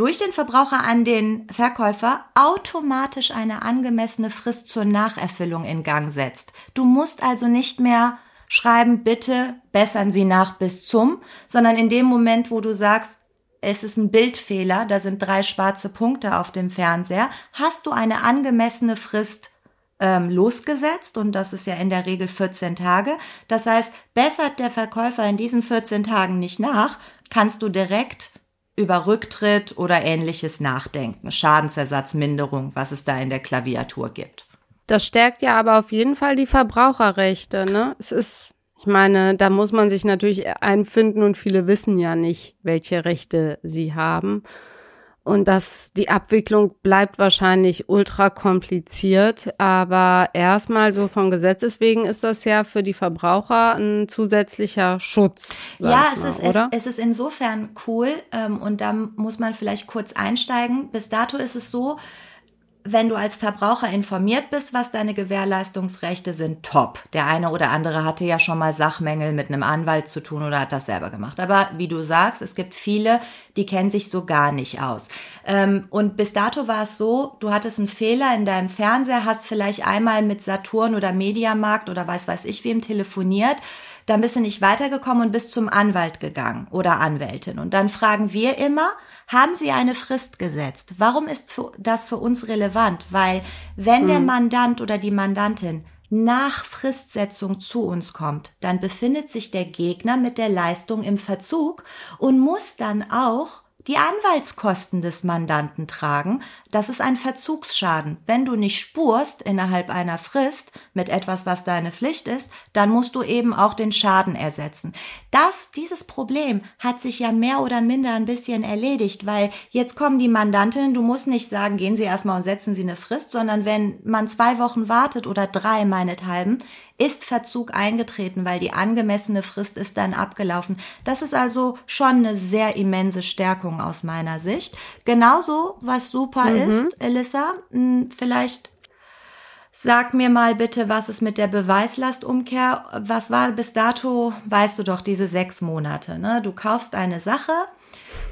durch den Verbraucher an den Verkäufer automatisch eine angemessene Frist zur Nacherfüllung in Gang setzt. Du musst also nicht mehr schreiben, bitte bessern Sie nach bis zum, sondern in dem Moment, wo du sagst, es ist ein Bildfehler, da sind drei schwarze Punkte auf dem Fernseher, hast du eine angemessene Frist ähm, losgesetzt und das ist ja in der Regel 14 Tage. Das heißt, bessert der Verkäufer in diesen 14 Tagen nicht nach, kannst du direkt über Rücktritt oder ähnliches nachdenken, Schadensersatzminderung, was es da in der Klaviatur gibt. Das stärkt ja aber auf jeden Fall die Verbraucherrechte, ne? Es ist, ich meine, da muss man sich natürlich einfinden und viele wissen ja nicht, welche Rechte sie haben. Und das, die Abwicklung bleibt wahrscheinlich ultra kompliziert, aber erstmal so von Gesetzes wegen ist das ja für die Verbraucher ein zusätzlicher Schutz. Ja, es, mal, ist, oder? Es, es ist insofern cool ähm, und da muss man vielleicht kurz einsteigen. Bis dato ist es so, wenn du als Verbraucher informiert bist, was deine Gewährleistungsrechte sind, top. Der eine oder andere hatte ja schon mal Sachmängel mit einem Anwalt zu tun oder hat das selber gemacht. Aber wie du sagst, es gibt viele, die kennen sich so gar nicht aus. Ähm, und bis dato war es so, du hattest einen Fehler in deinem Fernseher, hast vielleicht einmal mit Saturn oder Mediamarkt oder weiß weiß ich wem telefoniert dann bist du nicht weitergekommen und bist zum Anwalt gegangen oder Anwältin. Und dann fragen wir immer, haben Sie eine Frist gesetzt? Warum ist das für uns relevant? Weil wenn der hm. Mandant oder die Mandantin nach Fristsetzung zu uns kommt, dann befindet sich der Gegner mit der Leistung im Verzug und muss dann auch die Anwaltskosten des Mandanten tragen. Das ist ein Verzugsschaden. Wenn du nicht spurst innerhalb einer Frist mit etwas, was deine Pflicht ist, dann musst du eben auch den Schaden ersetzen. Das, dieses Problem hat sich ja mehr oder minder ein bisschen erledigt, weil jetzt kommen die Mandantinnen, du musst nicht sagen, gehen Sie erstmal und setzen Sie eine Frist, sondern wenn man zwei Wochen wartet oder drei meinethalben, ist Verzug eingetreten, weil die angemessene Frist ist dann abgelaufen. Das ist also schon eine sehr immense Stärkung aus meiner Sicht. Genauso, was super mhm. ist, Elissa, hm, vielleicht Sag mir mal bitte, was ist mit der Beweislastumkehr? Was war bis dato, weißt du doch, diese sechs Monate. Ne? Du kaufst eine Sache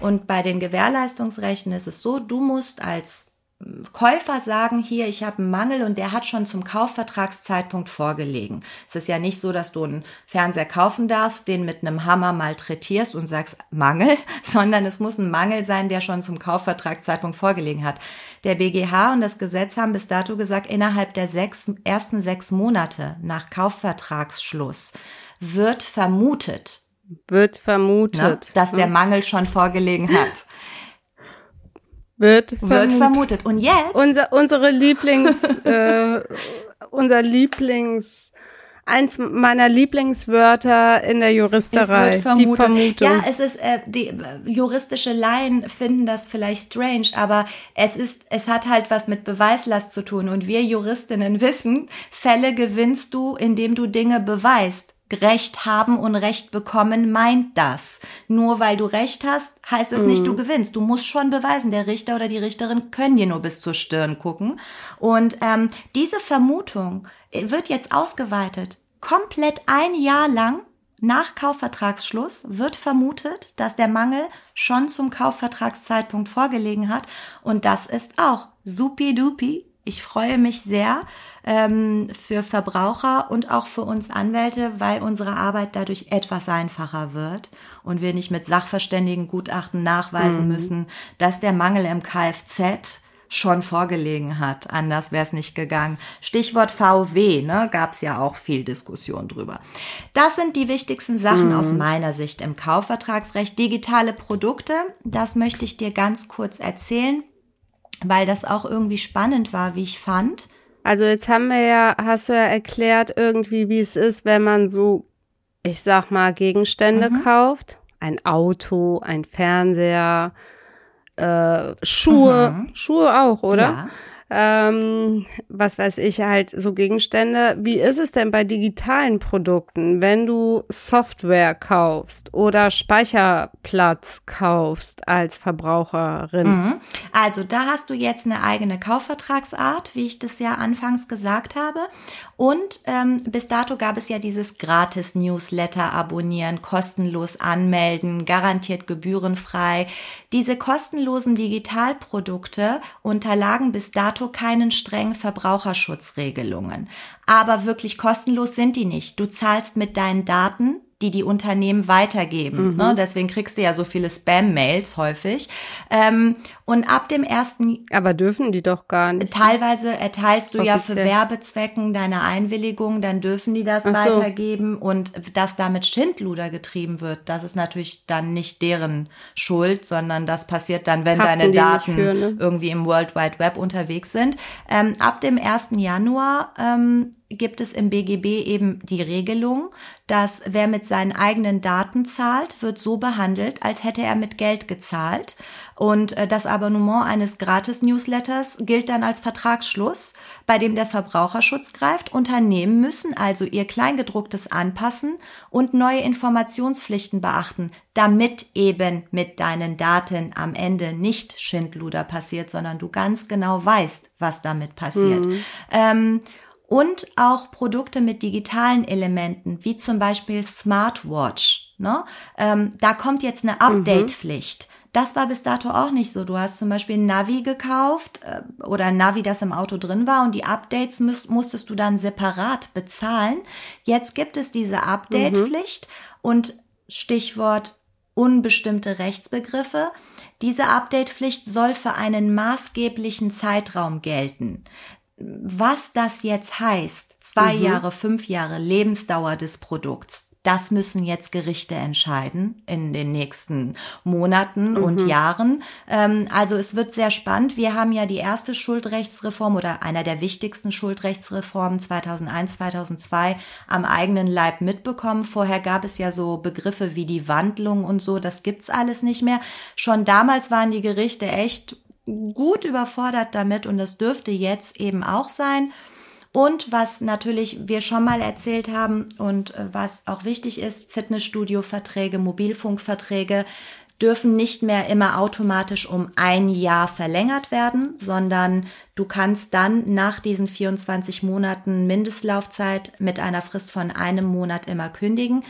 und bei den Gewährleistungsrechten ist es so, du musst als Käufer sagen hier, ich habe einen Mangel und der hat schon zum Kaufvertragszeitpunkt vorgelegen. Es ist ja nicht so, dass du einen Fernseher kaufen darfst, den mit einem Hammer malträtierst und sagst Mangel, sondern es muss ein Mangel sein, der schon zum Kaufvertragszeitpunkt vorgelegen hat. Der BGH und das Gesetz haben bis dato gesagt, innerhalb der sechs, ersten sechs Monate nach Kaufvertragsschluss wird vermutet, wird vermutet, ne, dass der hm. Mangel schon vorgelegen hat. Wird vermutet. Wird vermutet. Und jetzt? Unser, unsere Lieblings, äh, unser Lieblings, eins meiner Lieblingswörter in der Juristerei. Es wird vermutet. Die Vermutung. Ja, es ist, äh, die äh, juristische Laien finden das vielleicht strange, aber es ist, es hat halt was mit Beweislast zu tun. Und wir Juristinnen wissen, Fälle gewinnst du, indem du Dinge beweist. Recht haben und Recht bekommen meint das. Nur weil du Recht hast, heißt es nicht, du mhm. gewinnst. Du musst schon beweisen, der Richter oder die Richterin können dir nur bis zur Stirn gucken. Und ähm, diese Vermutung wird jetzt ausgeweitet. Komplett ein Jahr lang nach Kaufvertragsschluss wird vermutet, dass der Mangel schon zum Kaufvertragszeitpunkt vorgelegen hat. Und das ist auch supi-dupi ich freue mich sehr ähm, für Verbraucher und auch für uns Anwälte, weil unsere Arbeit dadurch etwas einfacher wird und wir nicht mit sachverständigen Gutachten nachweisen mhm. müssen, dass der Mangel im Kfz schon vorgelegen hat. Anders wäre es nicht gegangen. Stichwort VW, ne, gab es ja auch viel Diskussion drüber. Das sind die wichtigsten Sachen mhm. aus meiner Sicht im Kaufvertragsrecht. Digitale Produkte, das möchte ich dir ganz kurz erzählen weil das auch irgendwie spannend war, wie ich fand. Also jetzt haben wir ja, hast du ja erklärt irgendwie, wie es ist, wenn man so, ich sag mal, Gegenstände mhm. kauft. Ein Auto, ein Fernseher, äh, Schuhe, mhm. Schuhe auch, oder? Ja ähm, was weiß ich, halt so Gegenstände. Wie ist es denn bei digitalen Produkten, wenn du Software kaufst oder Speicherplatz kaufst als Verbraucherin? Mhm. Also da hast du jetzt eine eigene Kaufvertragsart, wie ich das ja anfangs gesagt habe. Und ähm, bis dato gab es ja dieses Gratis-Newsletter abonnieren, kostenlos anmelden, garantiert gebührenfrei. Diese kostenlosen Digitalprodukte unterlagen bis dato keinen strengen Verbraucherschutzregelungen. Aber wirklich kostenlos sind die nicht. Du zahlst mit deinen Daten die die Unternehmen weitergeben. Mhm. Ne? Deswegen kriegst du ja so viele Spam-Mails häufig. Ähm, und ab dem ersten. Aber dürfen die doch gar nicht. Teilweise erteilst du Offiziell. ja für Werbezwecken deine Einwilligung, dann dürfen die das so. weitergeben. Und dass damit Schindluder getrieben wird, das ist natürlich dann nicht deren Schuld, sondern das passiert dann, wenn Hatten deine Daten für, ne? irgendwie im World Wide Web unterwegs sind. Ähm, ab dem 1. Januar ähm, gibt es im BGB eben die Regelung, dass wer mit seinen eigenen Daten zahlt, wird so behandelt, als hätte er mit Geld gezahlt. Und äh, das Abonnement eines Gratis-Newsletters gilt dann als Vertragsschluss, bei dem der Verbraucherschutz greift. Unternehmen müssen also ihr Kleingedrucktes anpassen und neue Informationspflichten beachten, damit eben mit deinen Daten am Ende nicht Schindluder passiert, sondern du ganz genau weißt, was damit passiert. Mhm. Ähm, und auch Produkte mit digitalen Elementen, wie zum Beispiel Smartwatch. Ne? Ähm, da kommt jetzt eine mhm. Update-Pflicht. Das war bis dato auch nicht so. Du hast zum Beispiel ein Navi gekauft äh, oder ein Navi, das im Auto drin war und die Updates müß, musstest du dann separat bezahlen. Jetzt gibt es diese Update-Pflicht mhm. und Stichwort unbestimmte Rechtsbegriffe. Diese Update-Pflicht soll für einen maßgeblichen Zeitraum gelten was das jetzt heißt, zwei mhm. Jahre, fünf Jahre Lebensdauer des Produkts, das müssen jetzt Gerichte entscheiden in den nächsten Monaten mhm. und Jahren. Ähm, also es wird sehr spannend. Wir haben ja die erste Schuldrechtsreform oder einer der wichtigsten Schuldrechtsreformen 2001, 2002 am eigenen Leib mitbekommen. Vorher gab es ja so Begriffe wie die Wandlung und so. Das gibt's alles nicht mehr. Schon damals waren die Gerichte echt gut überfordert damit und das dürfte jetzt eben auch sein. Und was natürlich wir schon mal erzählt haben und äh, was auch wichtig ist, Fitnessstudio-Verträge, Mobilfunkverträge dürfen nicht mehr immer automatisch um ein Jahr verlängert werden, sondern du kannst dann nach diesen 24 Monaten Mindestlaufzeit mit einer Frist von einem Monat immer kündigen.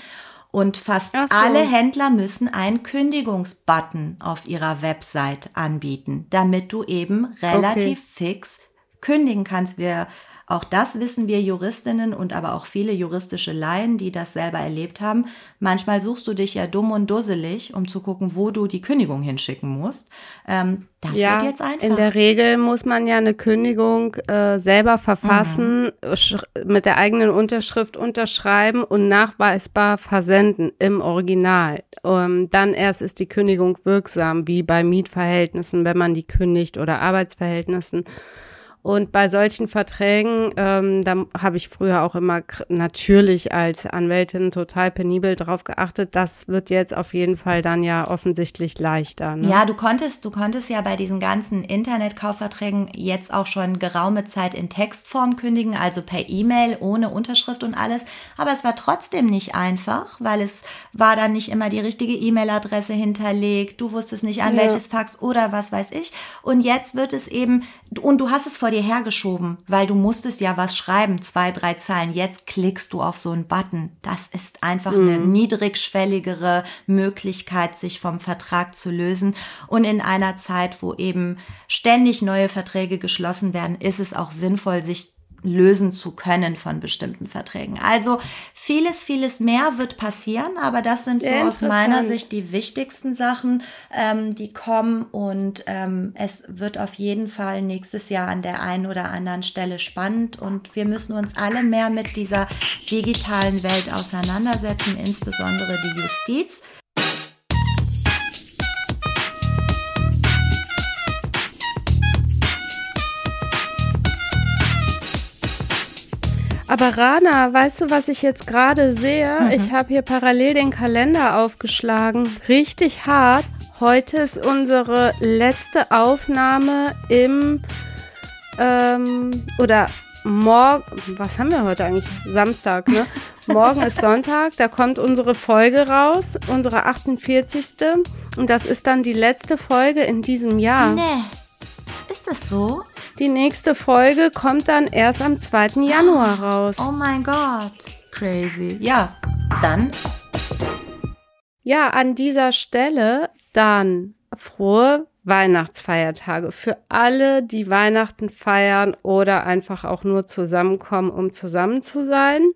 Und fast so. alle Händler müssen einen Kündigungsbutton auf ihrer Website anbieten, damit du eben relativ okay. fix kündigen kannst. Wir auch das wissen wir Juristinnen und aber auch viele juristische Laien, die das selber erlebt haben. Manchmal suchst du dich ja dumm und dusselig, um zu gucken, wo du die Kündigung hinschicken musst. Ähm, das ja, wird jetzt einfach. In der Regel muss man ja eine Kündigung äh, selber verfassen, mhm. mit der eigenen Unterschrift unterschreiben und nachweisbar versenden im Original. Ähm, dann erst ist die Kündigung wirksam, wie bei Mietverhältnissen, wenn man die kündigt oder Arbeitsverhältnissen. Und bei solchen Verträgen, ähm, da habe ich früher auch immer natürlich als Anwältin total penibel drauf geachtet. Das wird jetzt auf jeden Fall dann ja offensichtlich leichter. Ne? Ja, du konntest, du konntest ja bei diesen ganzen Internetkaufverträgen jetzt auch schon geraume Zeit in Textform kündigen, also per E-Mail ohne Unterschrift und alles. Aber es war trotzdem nicht einfach, weil es war dann nicht immer die richtige E-Mail-Adresse hinterlegt. Du wusstest nicht an ja. welches Fax oder was weiß ich. Und jetzt wird es eben, und du hast es vor dir dir hergeschoben, weil du musstest ja was schreiben, zwei, drei Zeilen. Jetzt klickst du auf so einen Button. Das ist einfach mhm. eine niedrigschwelligere Möglichkeit, sich vom Vertrag zu lösen. Und in einer Zeit, wo eben ständig neue Verträge geschlossen werden, ist es auch sinnvoll, sich lösen zu können von bestimmten Verträgen. Also vieles, vieles mehr wird passieren, aber das sind Sehr so aus meiner Sicht die wichtigsten Sachen, ähm, die kommen und ähm, es wird auf jeden Fall nächstes Jahr an der einen oder anderen Stelle spannend und wir müssen uns alle mehr mit dieser digitalen Welt auseinandersetzen, insbesondere die Justiz. Aber Rana, weißt du, was ich jetzt gerade sehe? Mhm. Ich habe hier parallel den Kalender aufgeschlagen. Richtig hart. Heute ist unsere letzte Aufnahme im ähm, oder morgen, was haben wir heute eigentlich? Samstag, ne? Morgen ist Sonntag, da kommt unsere Folge raus, unsere 48. Und das ist dann die letzte Folge in diesem Jahr. Nee. Ist das so? Die nächste Folge kommt dann erst am 2. Januar raus. Oh mein Gott. Crazy. Ja, dann. Ja, an dieser Stelle dann frohe Weihnachtsfeiertage für alle, die Weihnachten feiern oder einfach auch nur zusammenkommen, um zusammen zu sein.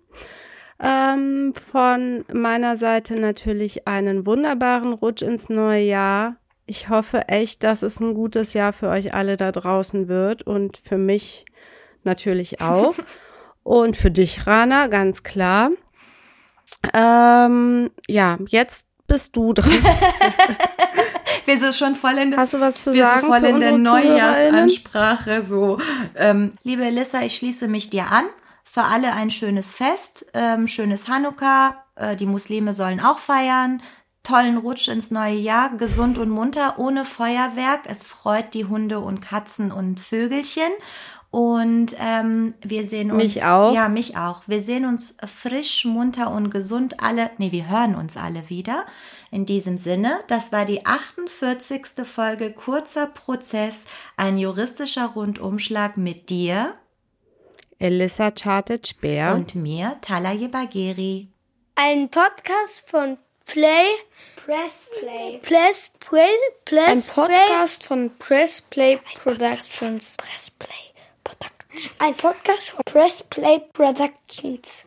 Ähm, von meiner Seite natürlich einen wunderbaren Rutsch ins neue Jahr ich hoffe echt, dass es ein gutes Jahr für euch alle da draußen wird und für mich natürlich auch. und für dich, Rana, ganz klar. Ähm, ja, jetzt bist du dran. wir sind schon voll in, Hast du was zu wir sagen so voll in der Neujahrsansprache. So, ähm, liebe Elissa, ich schließe mich dir an. Für alle ein schönes Fest, ähm, schönes Hanukkah. Äh, die Muslime sollen auch feiern tollen Rutsch ins neue Jahr, gesund und munter, ohne Feuerwerk. Es freut die Hunde und Katzen und Vögelchen. Und ähm, wir sehen uns. Mich auch. Ja, mich auch. Wir sehen uns frisch, munter und gesund alle. Nee, wir hören uns alle wieder. In diesem Sinne, das war die 48. Folge Kurzer Prozess, ein juristischer Rundumschlag mit dir. Elissa Chartic-Bär. Und mir, Talaye Bagheri. Ein Podcast von Play. Press Play. Press Play. Press Ein Podcast von Press Play Productions. Press Play Productions. Ein Podcast von Press Play Productions.